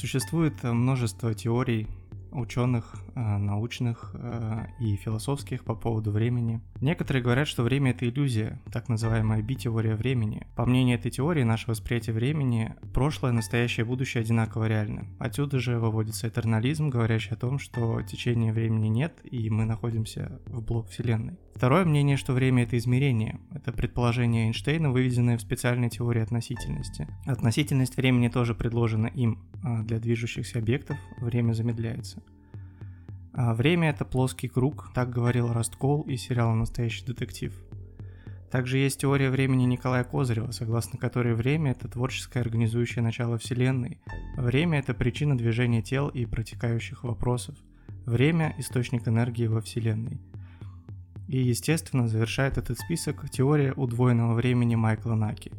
Существует множество теорий ученых, научных э, и философских по поводу времени. Некоторые говорят, что время это иллюзия, так называемая би-теория времени. По мнению этой теории, наше восприятие времени, прошлое, настоящее и будущее одинаково реальны. Отсюда же выводится этернализм, говорящий о том, что течения времени нет, и мы находимся в блок Вселенной. Второе мнение, что время это измерение. Это предположение Эйнштейна, выведенное в специальной теории относительности. Относительность времени тоже предложена им. А для движущихся объектов время замедляется. А время — это плоский круг, так говорил Росткол и сериал «Настоящий детектив». Также есть теория времени Николая Козырева, согласно которой время — это творческое организующее начало Вселенной. Время — это причина движения тел и протекающих вопросов. Время — источник энергии во Вселенной. И, естественно, завершает этот список теория удвоенного времени Майкла Наки.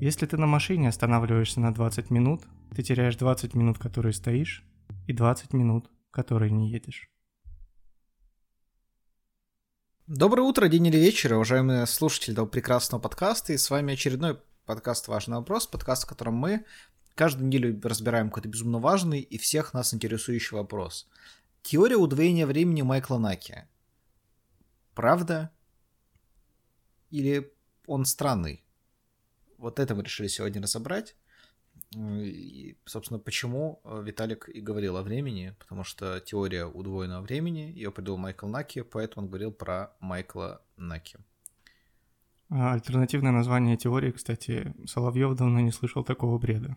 Если ты на машине останавливаешься на 20 минут, ты теряешь 20 минут, которые стоишь, и 20 минут, которые не едешь. Доброе утро, день или вечер, уважаемые слушатели этого прекрасного подкаста. И с вами очередной подкаст «Важный вопрос», подкаст, в котором мы каждую неделю разбираем какой-то безумно важный и всех нас интересующий вопрос. Теория удвоения времени Майкла Наки. Правда? Или он странный? Вот это мы решили сегодня разобрать. И, собственно, почему э, Виталик и говорил о времени, потому что теория удвоенного времени, ее придумал Майкл Наки, поэтому он говорил про Майкла Наки. А альтернативное название теории, кстати, Соловьев давно не слышал такого бреда.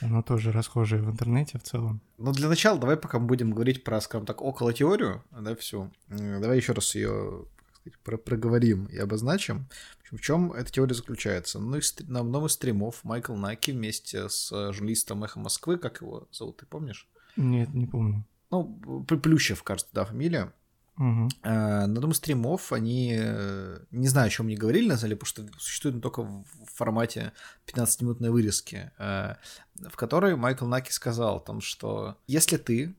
Оно тоже расхожее в интернете в целом. Ну, для начала давай пока мы будем говорить про, скажем так, около теорию, да, всю. Давай еще раз ее сказать, проговорим и обозначим. В чем эта теория заключается? Ну, на одном из стримов Майкл Наки вместе с э, журналистом Эхо Москвы, как его зовут, ты помнишь? Нет, не помню. Ну, Плющев, кажется, да, фамилия. Угу. На одном из стримов они, э, не знаю, о чем они говорили, на самом деле, потому что существует только в формате 15-минутной вырезки, в которой Майкл Наки сказал о том, что если ты,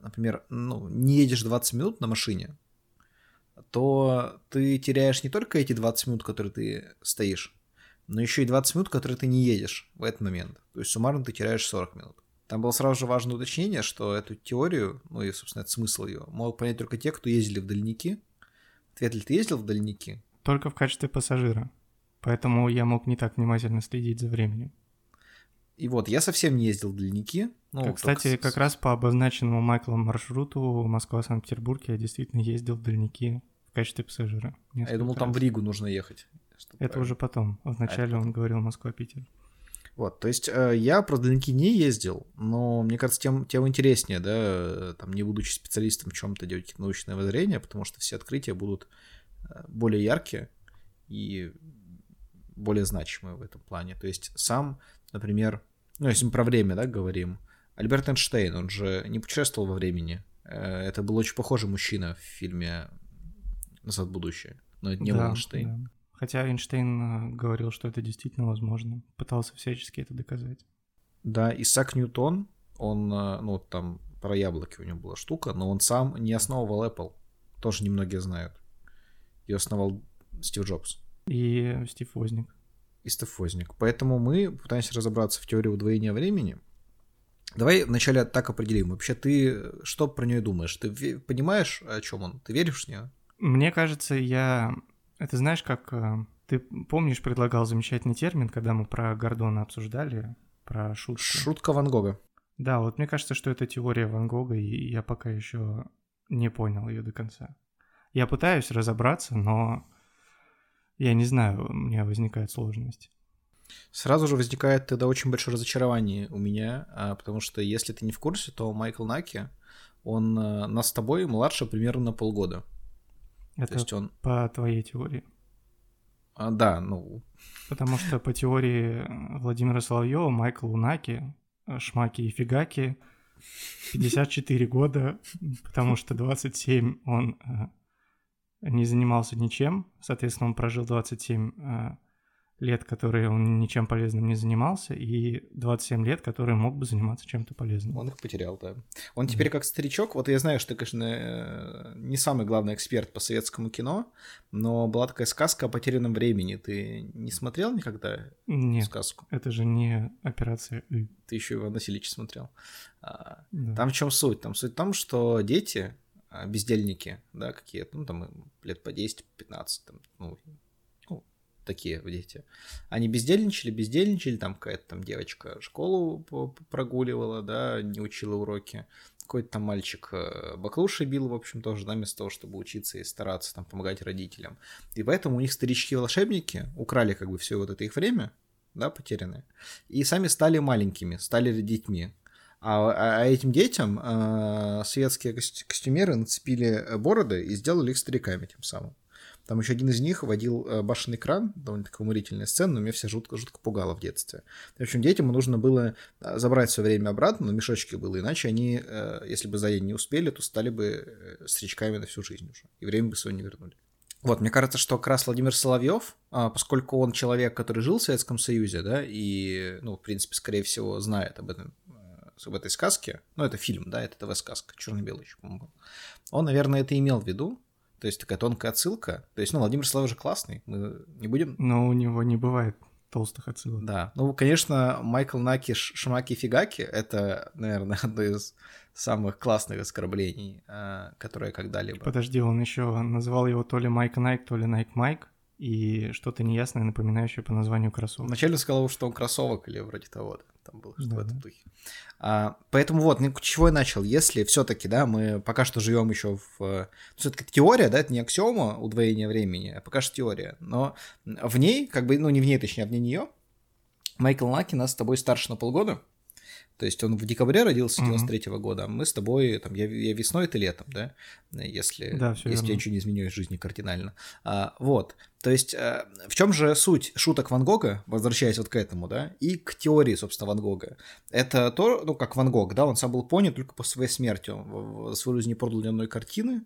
например, ну, не едешь 20 минут на машине, то ты теряешь не только эти 20 минут, которые ты стоишь, но еще и 20 минут, которые ты не едешь в этот момент. То есть суммарно ты теряешь 40 минут. Там было сразу же важное уточнение, что эту теорию, ну и, собственно, это смысл ее, могут понять только те, кто ездили в дальники. Ответ ли ты ездил в дальники? Только в качестве пассажира. Поэтому я мог не так внимательно следить за временем. И вот, я совсем не ездил в дальники. Ну, Кстати, только... как раз по обозначенному Майклом маршруту Москва-Санкт-Петербург я действительно ездил в дальники в качестве пассажира. А я думал, раз. там в Ригу нужно ехать. Это правильно. уже потом. Вначале а он говорил Москва-Питер. Вот, то есть э, я про дальники не ездил, но мне кажется, тем, тем интереснее, да, там, не будучи специалистом в чем-то делать научное воззрение, потому что все открытия будут э, более яркие и более значимые в этом плане. То есть сам, например, ну, если мы про время, да, говорим, Альберт Эйнштейн, он же не путешествовал во времени. Э, это был очень похожий мужчина в фильме «Назад в будущее», но это не да, Эйнштейн. Да. Хотя Эйнштейн э, говорил, что это действительно возможно, пытался всячески это доказать. Да, Исаак Ньютон, он, э, ну, там про яблоки у него была штука, но он сам не основывал Apple. Тоже немногие знают. Ее основал Стив Джобс. И Стив Возник. И Стив Возник. Поэтому мы пытаемся разобраться в теории удвоения времени. Давай вначале так определим. Вообще ты что про нее думаешь? Ты понимаешь, о чем он? Ты веришь в нее? Мне кажется, я... Это знаешь, как... Э, ты помнишь, предлагал замечательный термин, когда мы про Гордона обсуждали, про шутку? Шутка Ван Гога. Да, вот мне кажется, что это теория Ван Гога, и я пока еще не понял ее до конца. Я пытаюсь разобраться, но я не знаю, у меня возникает сложность. Сразу же возникает тогда очень большое разочарование у меня, а, потому что если ты не в курсе, то Майкл Наки, он э, нас с тобой младше примерно на полгода. Это То есть он... по твоей теории. А, да, ну... Потому что по теории Владимира Соловьева, Майкл Лунаки, Шмаки и Фигаки 54 года, потому что 27 он э, не занимался ничем, соответственно, он прожил 27 э, лет, которые он ничем полезным не занимался, и 27 лет, которые мог бы заниматься чем-то полезным. Он их потерял, да. Он теперь как старичок, вот я знаю, что ты, конечно, э, не самый главный эксперт по советскому кино, но была такая сказка о потерянном времени. Ты не смотрел никогда Нет, сказку? это же не операция «Ы». Ты еще Иван Васильевич смотрел. А, Да. Там в чем суть? Там суть в том, что дети, а, бездельники, да, какие-то, ну, там лет по 10-15, там, ну, такие дети. Они бездельничали, бездельничали, там какая-то там девочка школу прогуливала, да, не учила уроки. Какой-то там мальчик э, баклуши бил, в общем, тоже, да, вместо того, чтобы учиться и стараться там помогать родителям. И поэтому у них старички-волшебники украли как бы все вот это их время, да, потерянное, и сами стали маленькими, стали детьми. А, а- а этим детям э, светские кос- костюмеры нацепили бороды и сделали их стариками тем самым. Там еще один из них водил э, башенный кран, довольно такая уморительная сцена, но меня все жутко, жутко пугало в детстве. В общем, детям нужно было э, забрать все время обратно, но мешочки было, иначе они, э, если бы за день не успели, то стали бы старичками на всю жизнь уже, и время бы свое не вернули. Вот, мне кажется, что как раз Владимир Соловьев, а, поскольку он человек, который жил в Советском Союзе, да, и, ну, в принципе, скорее всего, знает об этом, об этой сказке, ну, это фильм, да, это ТВ-сказка, черно-белый еще, по-моему. Он, наверное, это имел в виду, то есть такая тонкая отсылка. То есть, ну, Владимир же классный, мы не будем... Но у него не бывает толстых отсылок. Да, ну, конечно, Майкл Наки Шмаки Фигаки — это, наверное, одно из самых классных оскорблений, э, которые когда-либо... Подожди, он еще называл его то ли Майк Найк, то ли Найк Майк, и что-то неясное, напоминающее по названию кроссовок. Вначале сказал, что он кроссовок или вроде того, да, там было что-то в Да, этом да. духе. А, поэтому вот, ну, чего я начал? Если все-таки, да, мы пока что живем еще в... Все-таки теория, да, это не аксиома удвоения времени, а пока что теория. Но в ней, как бы, ну, не в ней, точнее, а вне нее, Майкл Наки нас с тобой старше на полгода. То есть он в декабре родился Мгм. 93 года, а мы с тобой, там, я, я весной, ты летом, да, если, Да, если я ничего не изменилось в жизни кардинально. А, вот, то есть э, в чем же суть шуток Ван Гога, возвращаясь вот к этому, да, и к теории, собственно, Ван Гога. Это то, ну, как Ван Гог, да, он сам был понят только после своей смерти, он свою жизнь не продал ни одной картины,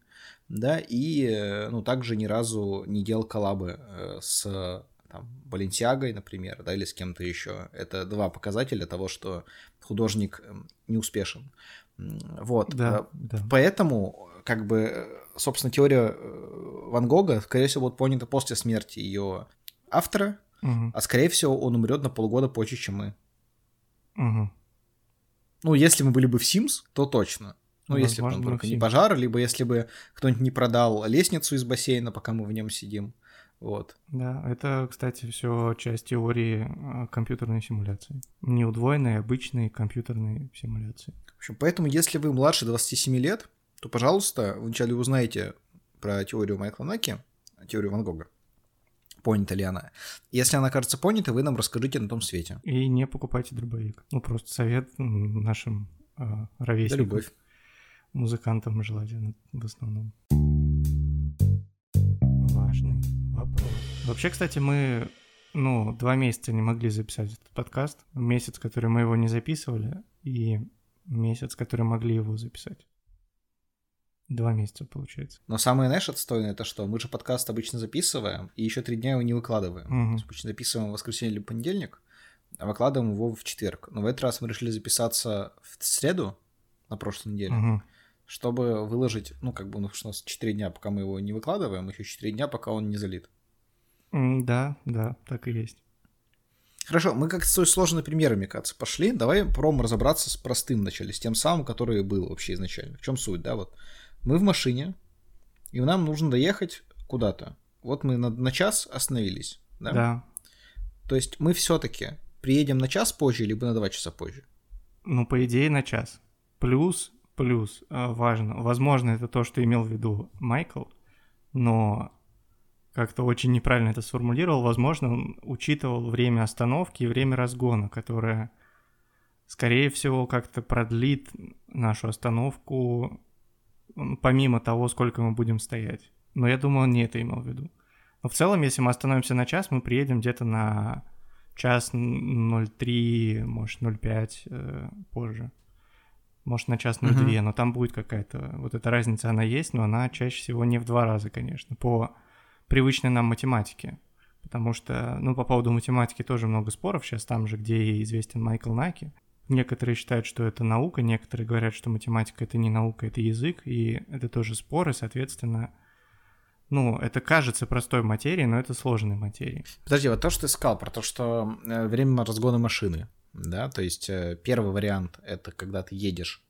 да, и, э, ну, также ни разу не делал коллабы э, с там, Баленсиагой, например, да, или с кем-то еще. Это два показателя того, что художник эм, не успешен. Вот. Да, Э, да. Поэтому, как бы, э, собственно, теория э, Ван Гога, скорее всего, будет понята после смерти ее автора, Мгм, а скорее всего, он умрет на полгода позже, чем мы. мгм. Ну, если мы были бы в Sims, то точно. Ну, если бы там только не пожар, либо если бы кто-нибудь не продал лестницу из бассейна, пока мы в нем сидим. Вот. Да, это, кстати, все часть теории э, компьютерной симуляции. Не удвоенной, а обычной компьютерной симуляции. В общем, поэтому, если вы младше 27 лет, то, пожалуйста, вы вначале узнаете про теорию Майкла Наки, теорию Ван Гога. Понята ли она? Если она кажется понятой, вы нам расскажите на том свете. И не покупайте дробовик. Ну, просто совет нашим э, ровесникам, любовь. музыкантам желательно в основном. Вообще, кстати, мы, ну, два месяца не могли записать этот подкаст. Месяц, который мы его не записывали, и месяц, который могли его записать. Два месяца, получается. Но самое, знаешь, отстойное, это что? Мы же подкаст обычно записываем, и еще три дня его не выкладываем. Мгм. То есть обычно записываем в воскресенье или понедельник, а выкладываем его в четверг. Но в этот раз мы решили записаться в среду на прошлой неделе, Мгм. чтобы выложить, ну, как бы, ну, что у нас 4 дня, пока мы его не выкладываем, еще 4 дня, пока он не залит. Да, да, так и есть. Хорошо, мы как-то с сложными примерами, кажется, пошли. Давай попробуем разобраться с простым вначале, с тем самым, который был вообще изначально. В чем суть, да, вот. Мы в машине, и нам нужно доехать куда-то. Вот мы на, на час остановились, да? Да. То есть мы все-таки приедем на час позже, либо на два часа позже. Ну, по идее, на час. Плюс, плюс, э, важно. Возможно, это то, что имел в виду Майкл, но как-то очень неправильно это сформулировал. Возможно, он учитывал время остановки и время разгона, которое, скорее всего, как-то продлит нашу остановку помимо того, сколько мы будем стоять. Но я думаю, он не это имел в виду. Но в целом, если мы остановимся на час, мы приедем где-то на час 0,3, может, 0,5 э, позже. Может, на час 0,2, Мгм. но там будет какая-то... Вот эта разница, она есть, но она чаще всего не в два раза, конечно, по привычной нам математике. Потому что, ну, по поводу математики тоже много споров сейчас, там же, где известен Майкл Наки. Некоторые считают, что это наука, некоторые говорят, что математика это не наука, это язык, и это тоже споры, соответственно, ну, это кажется простой материей, но это сложной материей. Подожди, вот то, что ты сказал про то, что э, время разгона машины, да, то есть э, первый вариант это когда ты едешь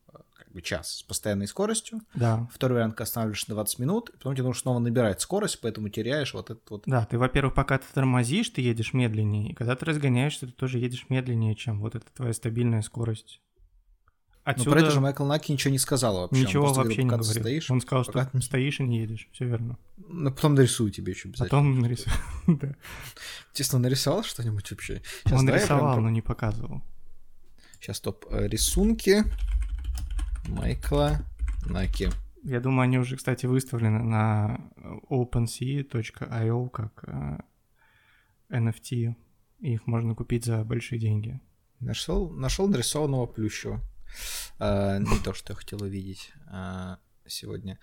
бы час с постоянной скоростью. Да. Второй вариант, останавливаешься на 20 минут, и потом тебе нужно снова набирать скорость, поэтому теряешь вот этот вот... Да, ты, во-первых, пока ты тормозишь, ты едешь медленнее, и когда ты разгоняешься, ты тоже едешь медленнее, чем вот эта твоя стабильная скорость. Отсюда... Но про это же Майкл Наки ничего не сказал вообще. Ничего вообще говорил, не говорил. Стоишь, Он сказал, пока... что стоишь и не едешь, все верно. Ну, потом нарисую тебе еще обязательно. Потом нарисую, да. Честно, нарисовал что-нибудь вообще? Сейчас, Он рисовал, прям... но не показывал. Сейчас топ э, рисунки. Майкла Наки. Я думаю, они уже, кстати, выставлены на OpenSea.io как э, NFT. Их можно купить за большие деньги. Нашел, нашел нарисованного плющего. А, не то, что я хотел увидеть а, сегодня.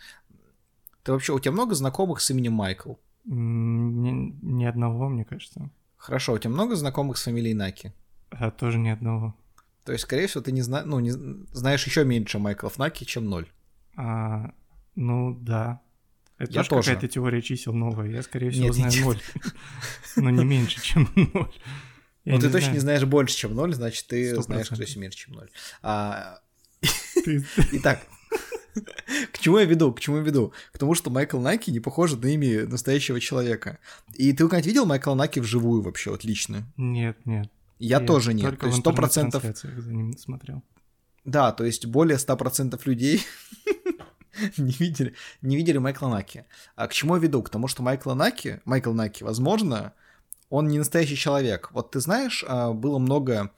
Ты вообще, у тебя много знакомых с именем Майкл? Ни, ни одного, мне кажется. Хорошо, у тебя много знакомых с фамилией Наки? А, тоже ни одного. То есть, скорее всего, ты не, зна... ну, не... знаешь еще меньше Майклов Наки, чем ноль. А, ну да. Это я тоже какая-то теория чисел новая. Я, скорее всего, нет, знаю нет. ноль. Но не меньше, чем ноль. Ну, ты точно не знаешь больше, чем ноль, значит, ты знаешь, кто есть меньше, чем ноль. А, итак, к чему я веду? К чему я веду? К тому, что Майкл Наки не похож на имя настоящего человека. И ты когда-нибудь видел Майкла Наки вживую вообще, вот лично? Нет, нет. Я, я тоже нет. То есть сто процентов... за ним смотрел. Да, то есть более 100% людей не видели, не видели Майкла Наки. А к чему я веду? К тому, что Майкл Наки, Майкл Наки, возможно, он не настоящий человек. Вот ты знаешь, а, было много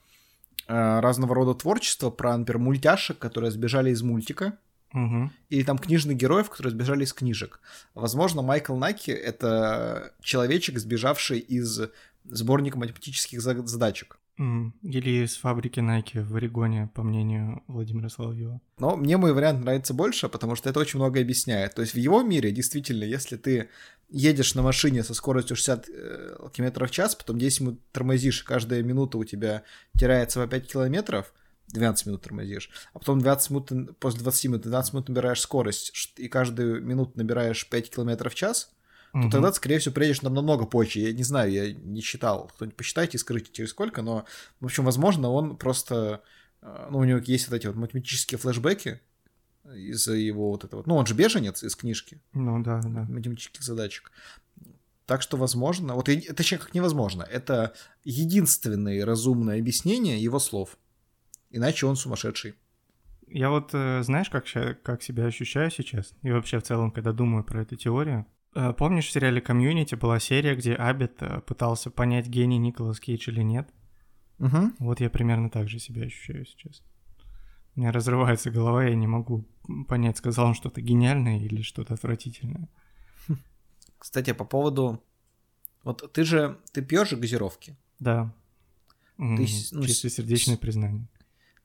а, разного рода творчества про, например, мультяшек, которые сбежали из мультика. Угу. Или там книжных героев, которые сбежали из книжек. Возможно, Майкл Наки — это человечек, сбежавший из сборник математических задачек. Или из фабрики Nike в Орегоне, по мнению Владимира Соловьева. Но мне мой вариант нравится больше, потому что это очень много объясняет. То есть в его мире, действительно, если ты едешь на машине со скоростью 60 э, км в час, потом 10 минут тормозишь, каждая минута у тебя теряется по 5 километров, 12 минут тормозишь, а потом 20 минут, после 20 минут, 12 минут набираешь скорость, и каждую минуту набираешь 5 километров в час, то угу. тогда, скорее всего, приедешь нам намного позже. Я не знаю, я не считал. Кто-нибудь посчитайте и скажите, через сколько, но, в общем, возможно, он просто... Э, ну, у него есть вот эти вот математические флешбеки из-за его вот этого... Ну, он же беженец из книжки. Ну, да, да. Математических задачек. Так что, возможно... Вот это еще как невозможно. Это единственное разумное объяснение его слов. Иначе он сумасшедший. Я вот, э, знаешь, как, как себя ощущаю сейчас? И вообще в целом, когда думаю про эту теорию, Э, помнишь, в сериале «Community» была серия, где Эбед э, пытался понять, гений Николас Кейдж или нет? Угу. Вот я примерно так же себя ощущаю сейчас. У меня разрывается голова, я не могу понять, сказал он что-то гениальное или что-то отвратительное. Кстати, по поводу... Вот ты же... Ты пьешь же газировки? Да. Ты, ну, Чисто сердечное признание.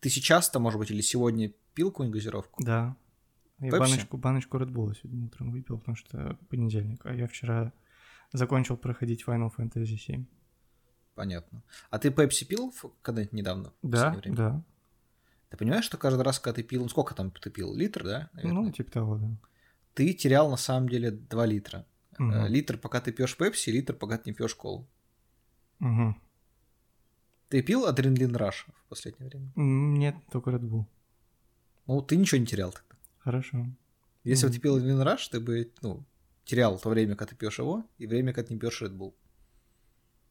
Ты сейчас-то, может быть, или сегодня пил какую-нибудь газировку? Да. Я баночку, баночку Red Bull сегодня утром выпил, потому что понедельник, а я вчера закончил проходить Final Fantasy 7. Понятно. А ты Pepsi пил когда-нибудь недавно? Да, да. Ты понимаешь, что каждый раз, когда ты пил, ну сколько там ты пил? Литр, да? Наверное? Ну, типа того, да. Ты терял на самом деле 2 литра. Угу. Литр, пока ты пьешь Пепси, литр, пока ты не пьешь колу. Угу. Ты пил адреналин Раш в последнее время? Нет, только Red Bull. Ну, ты ничего не терял тогда. Хорошо. Если бы ты пил один раш, ты бы, ну, терял то время, когда ты пьешь его, и время, когда ты не пьешь Red Bull.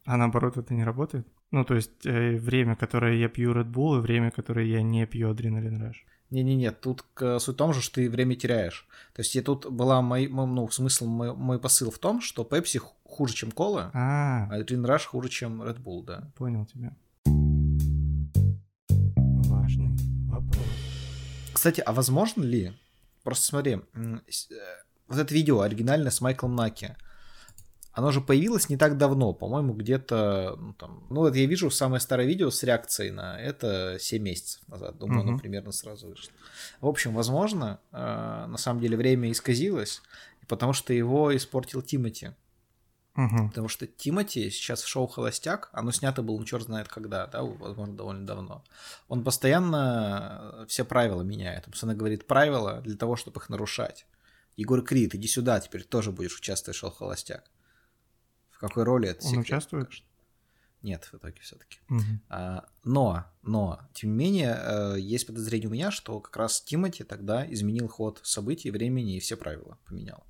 А наоборот, это не работает? Ну, то есть э, время, которое я пью Red Bull, и время, которое я не пью Адреналин Раш. Не-не-не, тут суть в том же, что ты время теряешь. То есть я тут была мой, ну, смысл, мой, мой посыл в том, что Пепси хуже, чем кола, а, а Адреналин Раш хуже, чем Red Bull, да. Понял тебя. Кстати, а возможно ли, просто смотри, э, вот это видео оригинальное с Майклом Наки, оно же появилось не так давно, по-моему, где-то, ну, там, ну, вот я вижу самое старое видео с реакцией на это 7 месяцев назад, думаю, uh-huh. оно примерно сразу вышло. В общем, возможно, э, на самом деле время исказилось, потому что его испортил Тимати. Угу. Потому что Тимати сейчас в шоу «Холостяк», оно снято было, ну, черт знает когда, да, возможно, довольно давно. Он постоянно все правила меняет. Он постоянно говорит правила для того, чтобы их нарушать. Егор Крид, иди сюда, теперь тоже будешь участвовать в шоу «Холостяк». В какой роли это Он секрет, участвует? конечно. Нет, в итоге все-таки. Угу. А, но, но, тем не менее, э, есть подозрение у меня, что как раз Тимати тогда изменил ход событий, времени и все правила поменял.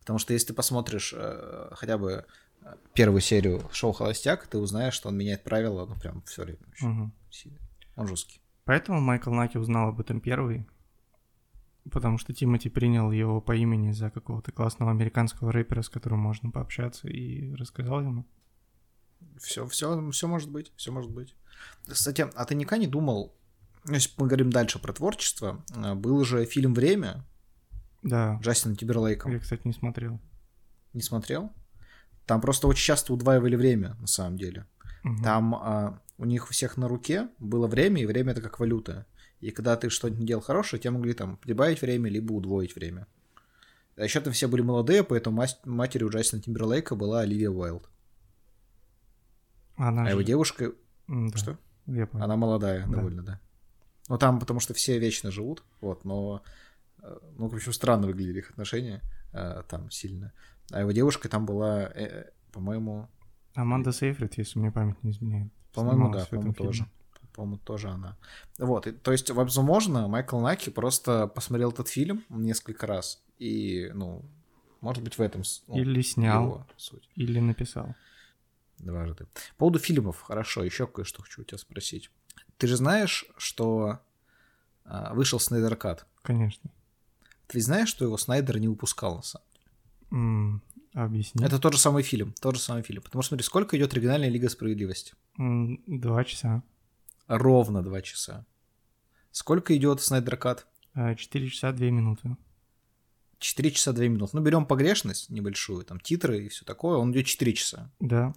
Потому что если ты посмотришь э, хотя бы э, первую серию шоу «Холостяк», ты узнаешь, что он меняет правила, ну, прям все время. Угу. сильно. Он жесткий. Поэтому Майкл Наки узнал об этом первый, потому что Тимати принял его по имени за какого-то классного американского рэпера, с которым можно пообщаться, и рассказал ему. Все, все, все может быть, все может быть. Кстати, а ты никогда не думал, ну, если мы говорим дальше про творчество, э, был же фильм «Время» Да, Джастина Тиберлейком. я, кстати, не смотрел. Не смотрел? Там просто очень часто удваивали время, на самом деле. Мгм. Там а, у них у всех на руке было время, и время это как валюта. И когда ты что-нибудь делал хорошее, тебе могли там прибавить время, либо удвоить время. А еще там все были молодые, поэтому мас- матерью Джастина Тимберлейка была Оливия Уайлд. Она А же- его девушка... Да, Что? Я понял. Она молодая Да. довольно, да. Ну там, потому что все вечно живут, вот, но... Ну, в общем, странно выглядели их отношения э, там сильно. А его девушка там была, э, по-моему, Аманда Сейфрид, если мне память не изменяет. По-моему, да, по-моему, фильме. тоже. По-моему, тоже она. Вот, и- то есть, возможно, Майкл Наки просто посмотрел этот фильм несколько раз, и, ну, может быть, в этом ну, Или снял, его суть. или написал. Дважды. По поводу фильмов, хорошо, еще кое-что хочу у тебя спросить. Ты же знаешь, что а, вышел Снайдер Кат? Конечно. Ты знаешь, что его Снайдер не выпускал на самом М, Объясни. Это тот же самый фильм, тот же самый фильм. Потому что смотри, сколько идет оригинальная Лига Справедливости? М, Два часа. Ровно два часа. Сколько идет Снайдер Кат? А, Четыре часа две минуты. 4 часа 2 минуты. Ну, берем погрешность небольшую, там титры и все такое, он идет 4 часа. Да.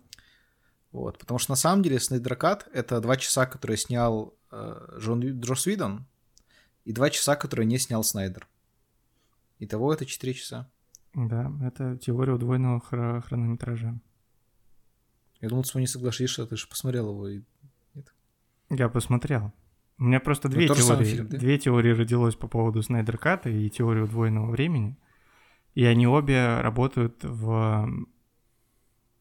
Вот, потому что на самом деле Снайдеркат — это 2 часа, которые снял э, Джон, Джос Видон, и 2 часа, которые не снял Снайдер. Итого это 4 часа. Да, это теория удвоенного хро- хронометража. Я думал, ты с мной не согласишься, ты же посмотрел его. И... Я посмотрел. У меня просто Ну, две самый теории. фильм, да? Две теории родилось по поводу Снайдер Ката и теории удвоенного времени. И они обе работают в...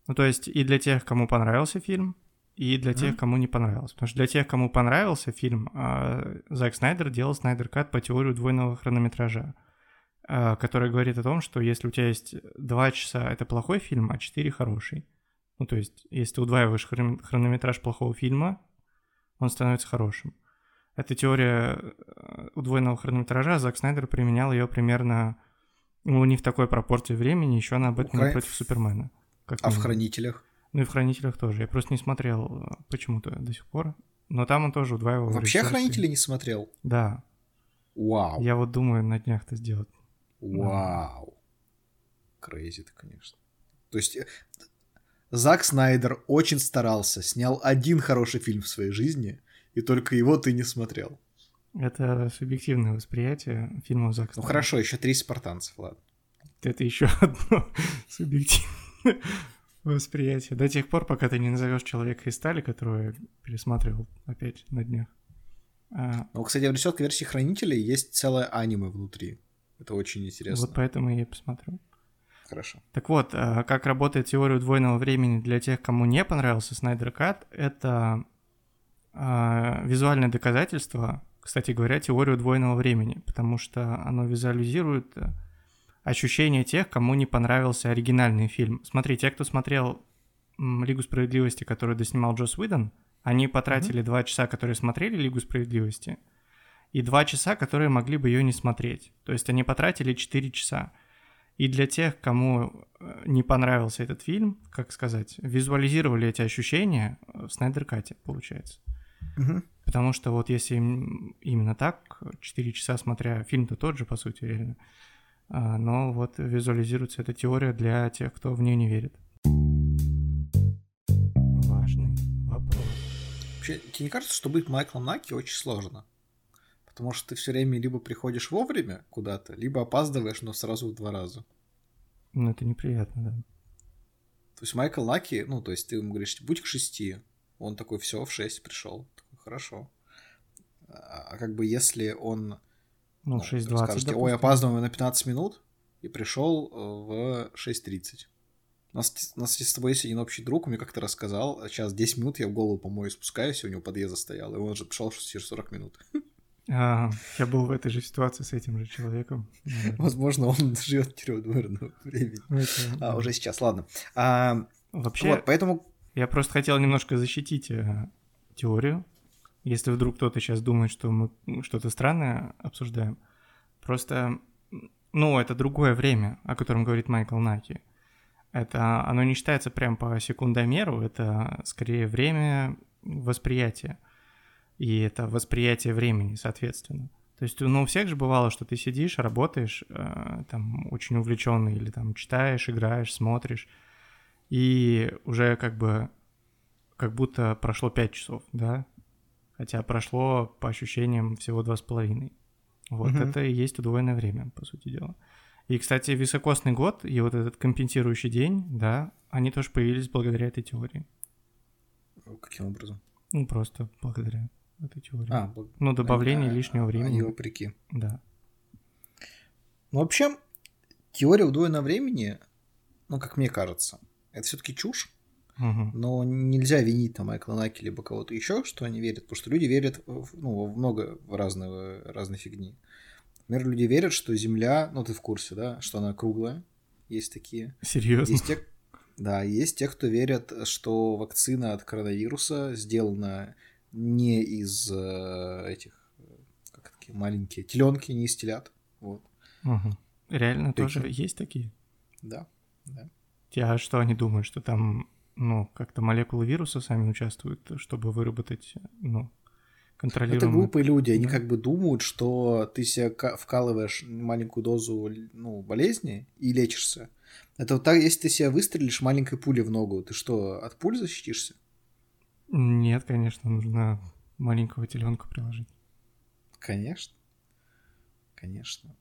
Ну, то есть и для тех, кому понравился фильм, и для тех, кому не понравился. Потому что для тех, кому понравился фильм, а, Зак Снайдер делал Снайдер Кат по теории удвоенного хронометража, а, которая говорит о том, что если у тебя есть два часа, это плохой фильм, а четыре хороший. Ну, то есть, если ты удваиваешь хрон- хронометраж плохого фильма, он становится хорошим. Эта теория э, удвоенного хронометража, Зак Снайдер применял ее примерно, ну, не в такой пропорции времени, еще на Бэтмена Хра- против Супермена. как А в. «Хранителях»? Ну и в Хранителях тоже. Я просто не смотрел э, почему-то до сих пор. Но там он тоже удваивал. Вообще режиссерский. «Хранители» не смотрел? Да. Вау. Я вот думаю на днях это сделать. Вау. Крейзи ты, конечно. То есть э, Зак Снайдер очень старался, снял один хороший фильм в своей жизни, и только его ты не смотрел. Это субъективное восприятие фильма Зака Ну Снайдера. хорошо, еще три спартанцев, ладно. Это еще одно субъективное восприятие. До тех пор, пока ты не назовешь человека из стали, которого я пересматривал опять на днях. А, Ну, кстати, в рисовке версии Хранителей есть целое аниме внутри. Это очень интересно. вот поэтому я и посмотрю. Хорошо. Так вот, а, как работает теория удвоенного времени для тех, кому не понравился Снайдер Кат, это а, визуальное доказательство, кстати говоря, теории удвоенного времени, потому что оно визуализирует э, ощущения тех, кому не понравился оригинальный фильм. Смотри, те, кто смотрел Лигу справедливости, которую доснимал Джос Уидон, они потратили два часа, которые смотрели Лигу справедливости, и два часа, которые могли бы ее не смотреть. То есть они потратили 4 часа. И для тех, кому э, не понравился этот фильм, как сказать, визуализировали эти ощущения в Снайдер Кате, получается. Мгм. Потому что вот если им именно так, 4 часа смотря, фильм-то тот же, по сути, реально, а, но вот визуализируется эта теория для тех, кто в нее не верит. Важный вопрос. Вообще, тебе не кажется, что быть Майклом Наки очень сложно? Потому что ты все время либо приходишь вовремя куда-то, либо опаздываешь, но сразу в два раза. Ну, это неприятно, да. То есть Майкл Наки, ну, то есть ты ему говоришь, будь к шести. Он такой, все, в шесть пришел. Такой, Хорошо. А как бы если он Ну, ну, 6.20, скажете, ой, опаздываем на 15 минут, и пришел э, в 6.30. У нас, у нас с тобой есть один общий друг, мне как-то рассказал, а сейчас 10 минут я в голову помою спускаюсь, и у него подъезда стоял, и он же пришел через 40 минут. А, я был в этой же ситуации с этим же человеком. Возможно, он живет в тюрьме двоерного времени. Ну, это, А, уже сейчас, ладно. А, Вообще, вот, поэтому... я просто хотел немножко защитить э, теорию. Если вдруг кто-то сейчас думает, что мы что-то странное обсуждаем. Просто, ну, это другое время, о котором говорит Майкл Наки. Это, оно не считается прям по секундомеру, это скорее время восприятия. И это восприятие времени, соответственно. То есть, ну, у всех же бывало, что ты сидишь, работаешь, э, там, очень увлеченный, или там читаешь, играешь, смотришь, и уже как бы, как будто прошло 5 часов, да? Хотя прошло, по ощущениям, всего два с половиной. Вот, Мгм. это и есть удвоенное время, по сути дела. И, кстати, високосный год и вот этот компенсирующий день, да, они тоже появились благодаря этой теории. Каким образом? Ну, просто благодаря этой теории. А, бл- ну, добавление а- лишнего времени. Они вопреки. Да. Ну, вообще, теория удвоенного времени, ну, как мне кажется, это все-таки чушь. Но нельзя винить там Майкла Наки либо кого-то еще, что они верят, потому что люди верят в, ну, во много в разного, разной фигни. Например, люди верят, что Земля, ну ты в курсе, да, что она круглая, есть такие. Серьезно? Есть те, да, есть те, кто верят, что вакцина от коронавируса сделана не из э, этих, э, как такие маленькие теленки, не из телят. Вот, Мгм. Реально Прикинь. тоже есть такие? да, да. А что они думают, что там, ну, как-то молекулы вируса сами участвуют, чтобы выработать, ну, Это контролируемый... глупые люди, они Да. как бы думают, что ты себе ка- вкалываешь маленькую дозу ну, болезни и лечишься. Это вот так, если ты себя выстрелишь маленькой пулей в ногу, ты что, от пуль защитишься? Нет, конечно, нужно маленького теленка приложить. Конечно. Конечно.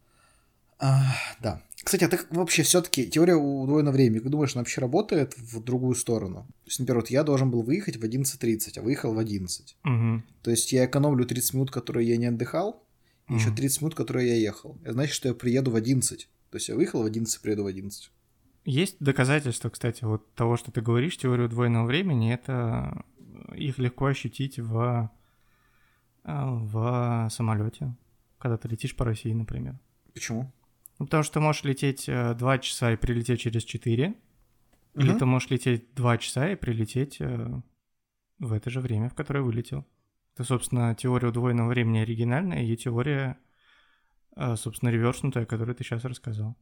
А, да. Кстати, а так вообще все-таки теория удвоенного времени, как думаешь, она вообще работает в другую сторону? То есть, например, вот я должен был выехать в 11.30, а выехал в 11. Мгм. То есть я экономлю 30 минут, которые я не отдыхал, и еще Мгм. 30 минут, которые я ехал. Это значит, что я приеду в 11. То есть я выехал в 11, приеду в 11. Есть доказательства, кстати, вот того, что ты говоришь, теорию двойного времени, это их легко ощутить в, а, в самолете, когда ты летишь по России, например. Почему? Ну, потому что ты можешь лететь 2 часа и прилететь через 4, или Мгм. ты можешь лететь 2 часа и прилететь э, в это же время, в которое вылетел. Это, собственно, теория удвоенного времени оригинальная и теория, э, собственно, реверснутая, которую ты сейчас рассказал.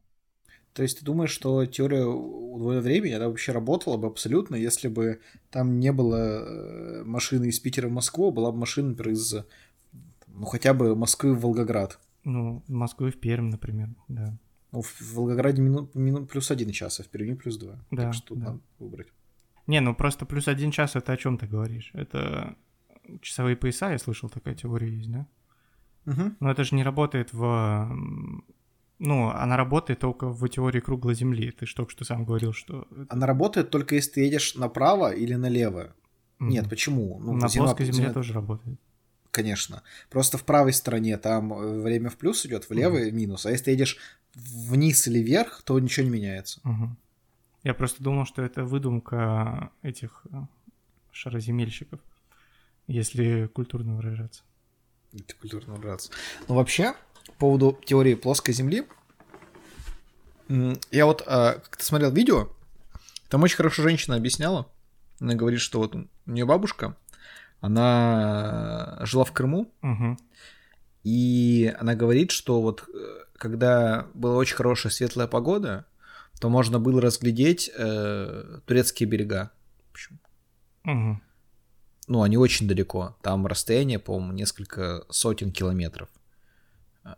То есть ты думаешь, что теория удвоенного времени, она вообще работала бы абсолютно, если бы там не было э, машины из Питера в Москву, а была бы машина, например, из, ну, хотя бы Москвы в Волгоград. Ну, Москвы в Пермь, например, да. Ну, в Волгограде минут, минут плюс один час, а в Перми плюс два. Да, так что да. надо выбрать. Не, ну просто плюс один час это о чем ты говоришь? Это часовые пояса, я слышал, такая теория есть, да? Мгм. Но это же не работает в... Ну, она работает только в теории круглой Земли. Ты ж только что сам говорил, что... Она работает только если ты едешь направо или налево. Мгм. Нет, почему? Ну, На Земля- плоской Земле Земля- тоже работает. Конечно. Просто в правой стороне там э, время в плюс идет, в левой минус. А если ты едешь вниз или вверх, то ничего не меняется. Мгм. Я просто думал, что это выдумка этих э, шароземельщиков, если культурно выражаться. Это культурно убраться. Но вообще, по поводу теории плоской Земли, я вот а, как-то смотрел видео, там очень хорошо женщина объясняла. Она говорит, что вот у нее бабушка, она жила в Крыму, Мгм. и она говорит, что вот э, когда была очень хорошая светлая погода, то можно было разглядеть э, турецкие берега. Мгм. ну, они очень далеко. Там расстояние, по-моему, несколько сотен километров.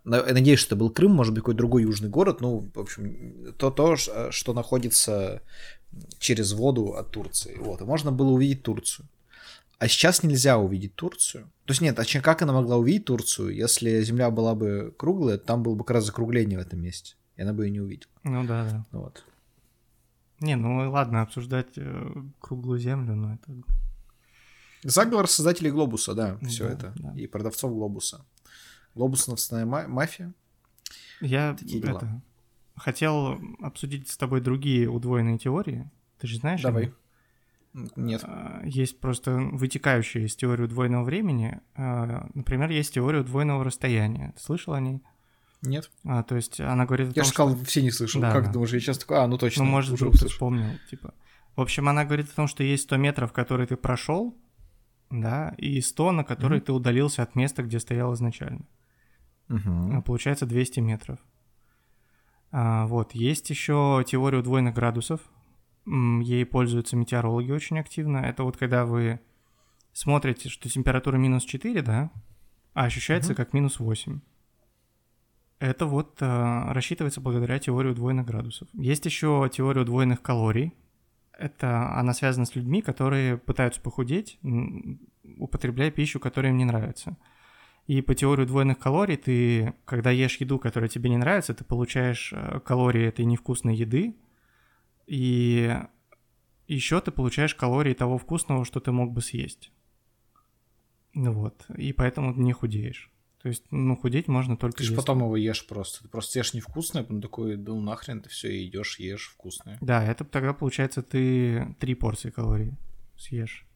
Надеюсь, что это был Крым, может быть, какой-то другой южный город. Ну, в общем, то, то, ш- что находится через воду от Турции. Вот, и можно было увидеть Турцию. А сейчас нельзя увидеть Турцию. То есть нет, а как она могла увидеть Турцию, если Земля была бы круглая, там было бы как раз закругление в этом месте, и она бы ее не увидела. Ну да, да. Вот. Не, ну ладно, обсуждать э, круглую землю, но это... Заговор создателей Глобуса, да, все Да, это. да. И продавцов Глобуса. Глобусовская ма- мафия. Я Такие дела. это, хотел обсудить с тобой другие удвоенные теории. Ты же знаешь? о Давай. М, Нет. А, Есть просто вытекающие из теории удвоенного времени. А, Например, есть теория удвоенного расстояния. Ты слышал о ней? Нет. А, то есть она говорит о Я том, же что... сказал, все не слышал. Да, как да. думаешь, я сейчас такой, а, ну точно. Ну, может, уже вдруг вспомнил, типа. В общем, она говорит о том, что есть 100 метров, которые ты прошел, да, и 100, на которые Мгм. ты удалился от места, где стоял изначально. А, Получается 200 метров. А, вот, есть еще теория удвоенных градусов. Ей пользуются метеорологи очень активно. Это вот когда вы смотрите, что температура минус 4, да, а ощущается Мгм. как минус 8. Это вот а, рассчитывается благодаря теории удвоенных градусов. Есть еще теория удвоенных калорий. Это она связана с людьми, которые пытаются похудеть, употребляя пищу, которая им не нравится. И по теории удвоенных калорий ты, когда ешь еду, которая тебе не нравится, ты получаешь э, калории этой невкусной еды, и еще ты получаешь калории того вкусного, что ты мог бы съесть. Ну вот, и поэтому не худеешь. То есть, ну, худеть можно только Ты же потом его ешь просто. Ты просто ешь невкусное, потом такой, ну нахрен ты все, идешь, ешь вкусное. Да, это тогда получается ты три порции калорий съешь.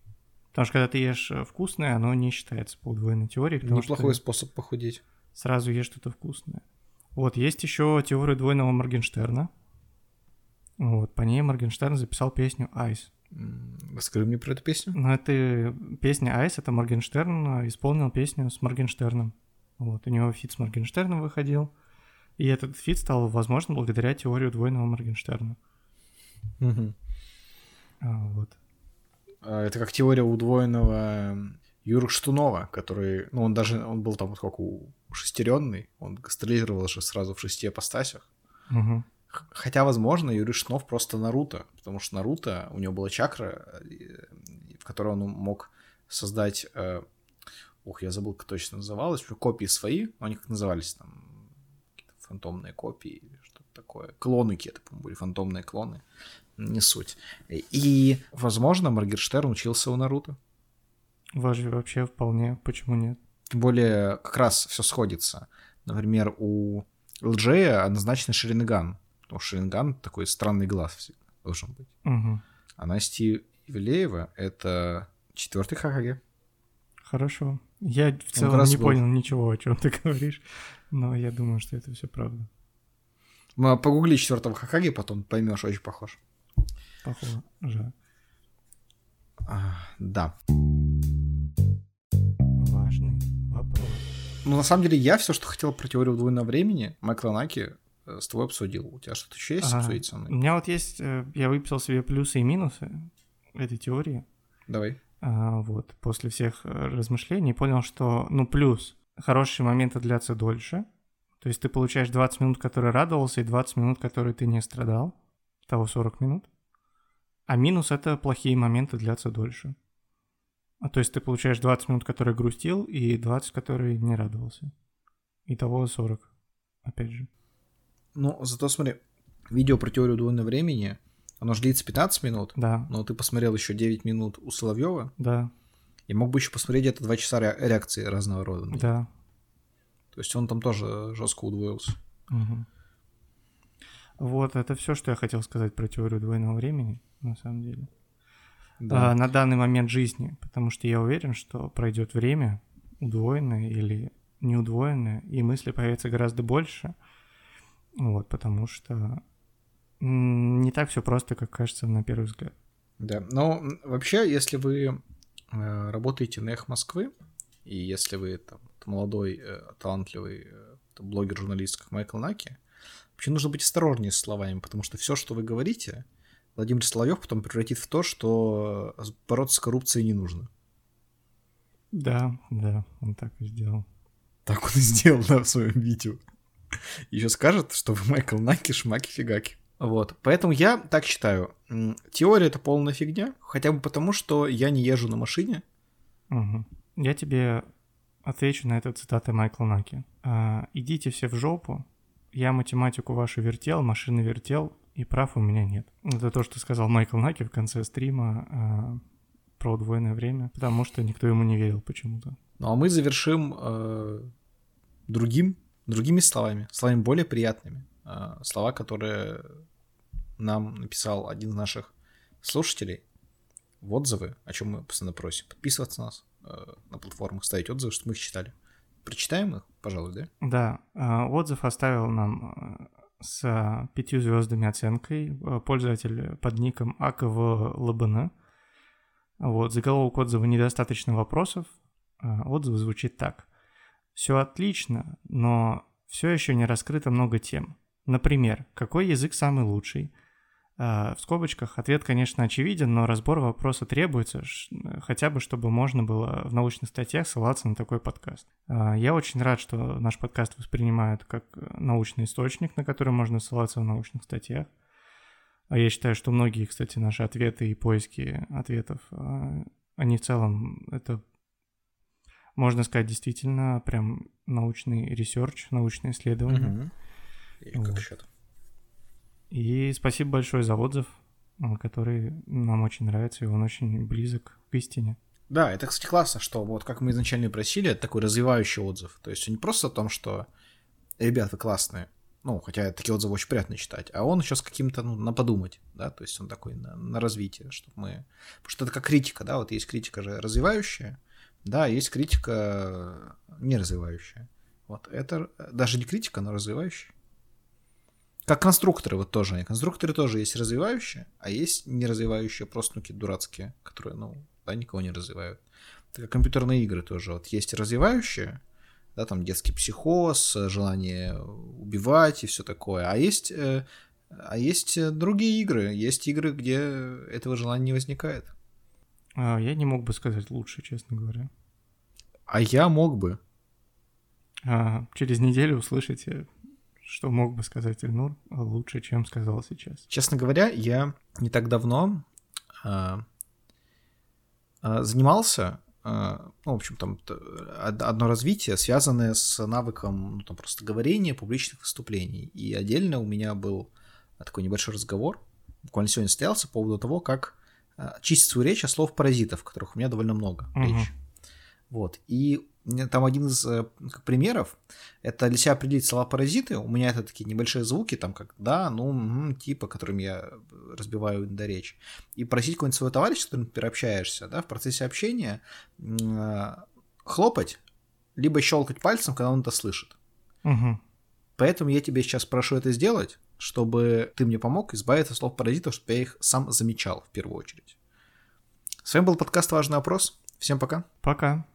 Потому что когда ты ешь э, вкусное, оно не считается по удвоенной теории. что Неплохой ты способ похудеть. сразу ешь что-то вкусное. Вот, есть еще теория двойного Моргенштерна. Вот, по ней Моргенштерн записал песню «Айс». Расскажи мне про эту песню. Но это песня «Ice», это Моргенштерн э, исполнил песню с Моргенштерном. Вот, у него feat с Моргенштерном выходил. И этот feat стал возможным благодаря теории двойного Моргенштерна. Мгм. А, вот. А, Это как теория удвоенного м, Юры Шатунова, который, ну, он даже, он был там как ушестеренный, он гастролировал же сразу в шести ипостасях. Х- Хотя, возможно, Юрий Штунов просто Наруто, потому что Наруто, у него была чакра, э, в которой он мог создать, э, ух, я забыл, как точно называлось, копии свои, но они как назывались там, фантомные копии или что-то такое, клоны какие-то, по-моему, были фантомные клоны, не суть. И, возможно, Моргенштерн учился у Наруто. Вож- Вообще вполне, почему нет? Тем более, как раз все сходится. Например, у Лджея однозначно Шеринган. Потому что Шеринган такой странный глаз всегда должен быть. Мгм. А Настя Ивлеева — это четвертый Хакаге. Хорошо. Я в целом не был. понял ничего, о чем ты говоришь, но я думаю, что это все правда. Погугли четвертого Хакаге, потом поймешь, очень похож. Похоже. А, да. Важный вопрос. Ну, на самом деле, я все, что хотел про теорию двойного времени, Майкла Наки, э, с тобой обсудил. У тебя что-то еще есть Ага. обсудить со У мной? меня вот есть, э, я выписал себе плюсы и минусы этой теории. Давай. А, вот, после всех э, размышлений понял, что, ну, плюс, хорошие моменты длятся дольше. То есть ты получаешь 20 минут, которые радовался, и 20 минут, которые ты не страдал. Того 40 минут. А минус — это плохие моменты длятся дольше. А то есть ты получаешь 20 минут, которые грустил, и 20, которые не радовался. Итого 40, опять же. Ну, зато смотри, видео про теорию двойного времени, оно же длится 15 минут, Да, но ты посмотрел еще 9 минут у Соловьева, да, и мог бы еще посмотреть где-то 2 часа ре- реакции разного рода. да. То есть он там тоже жестко удвоился. Мгм. Вот, это все, что я хотел сказать про теорию двойного времени, на самом деле. Да. а, на данный момент жизни, потому что я уверен, что пройдет время, удвоенное или неудвоенное, и мысли появится гораздо больше. Вот, потому что не так все просто, как кажется на первый взгляд. Да, но м, вообще, если вы э, работаете на Эх Москвы, и если вы там молодой, э, талантливый э, блогер-журналист, как Майкл Наки, вообще нужно быть осторожнее с словами, потому что все, что вы говорите, Владимир Соловьев потом превратит в то, что э, бороться с коррупцией не нужно. Да, да, он так и сделал. Так он и сделал да, в своем видео. Еще скажет, что вы Майкл Наки, шмаки-фигаки. Вот, поэтому я так считаю. Теория это полная фигня, хотя бы потому, что я не езжу на машине. Мгм. Я тебе отвечу на это цитаты Майкла Наки. А, «Идите все в жопу. Я математику вашу вертел, машины вертел, и прав у меня нет. Это то, что сказал Майкл Наки в конце стрима э, про удвоенное время, потому что никто ему не верил почему-то. Ну а мы завершим э, другим, другими словами, словами более приятными. Э, слова, которые нам написал один из наших слушателей в отзывы, о чем мы постоянно просим. Подписываться на нас э, на платформах, ставить отзывы, чтобы мы их читали. Прочитаем их, пожалуй, да? Да, э, отзыв оставил нам э, с пятью звездами оценкой э, пользователь под ником АКВЛБН. Вот, заголовок отзыва «Недостаточно вопросов». Э, отзыв звучит так. «Все отлично, но все еще не раскрыто много тем. Например, какой язык самый лучший – в скобочках ответ, конечно, очевиден, но разбор вопроса требуется, хотя бы чтобы можно было в научных статьях ссылаться на такой подкаст. А, я очень рад, что наш подкаст воспринимают как научный источник, на который можно ссылаться в научных статьях. А я считаю, что многие, кстати, наши ответы и поиски ответов, а, они в целом, это, можно сказать, действительно прям научный research, научное исследование. Угу. И как вот. счет? И спасибо большое за отзыв, э, который нам очень нравится, и он очень близок к истине. Да, это, кстати, классно, что вот как мы изначально просили, это такой развивающий отзыв. То есть не просто о том, что ребята вы классные, ну, хотя такие отзывы очень приятно читать, а он еще с каким-то, ну, на подумать, да, то есть он такой на, на развитие, чтобы мы... Потому что это как критика, да, вот есть критика же развивающая, да, есть критика не развивающая. Вот это даже не критика, но развивающая. Как конструкторы вот тоже. Конструкторы тоже есть развивающие, а есть не развивающие, просто ну, дурацкие, которые, ну, да, никого не развивают. Так как компьютерные игры тоже. Вот есть развивающие, да, там детский психоз, желание убивать и все такое. А есть, э, а есть другие игры. Есть игры, где этого желания не возникает. А, я не мог бы сказать лучше, честно говоря. А я мог бы. А, через неделю услышите что мог бы сказать Ильнур лучше, чем сказал сейчас? Честно говоря, я не так давно э, э, занимался, э, ну, в общем, там одно развитие, связанное с навыком, ну, там, просто говорения, публичных выступлений. И отдельно у меня был такой небольшой разговор, буквально сегодня состоялся, по поводу того, как чистить свою речь от слов-паразитов, которых у меня довольно много uh-huh. речи. Вот. И там один из э, как, примеров, это для себя определить слова-паразиты, у меня это такие небольшие звуки, там как да, ну, угу, типа, которыми я разбиваю до речь, и просить какого-нибудь своего товарища, с которым ты общаешься, да, в процессе общения э, хлопать, либо щелкать пальцем, когда он это слышит. Угу. Поэтому я тебе сейчас прошу это сделать, чтобы ты мне помог избавиться от слов-паразитов, чтобы я их сам замечал в первую очередь. С вами был подкаст «Важный вопрос». Всем пока. Пока.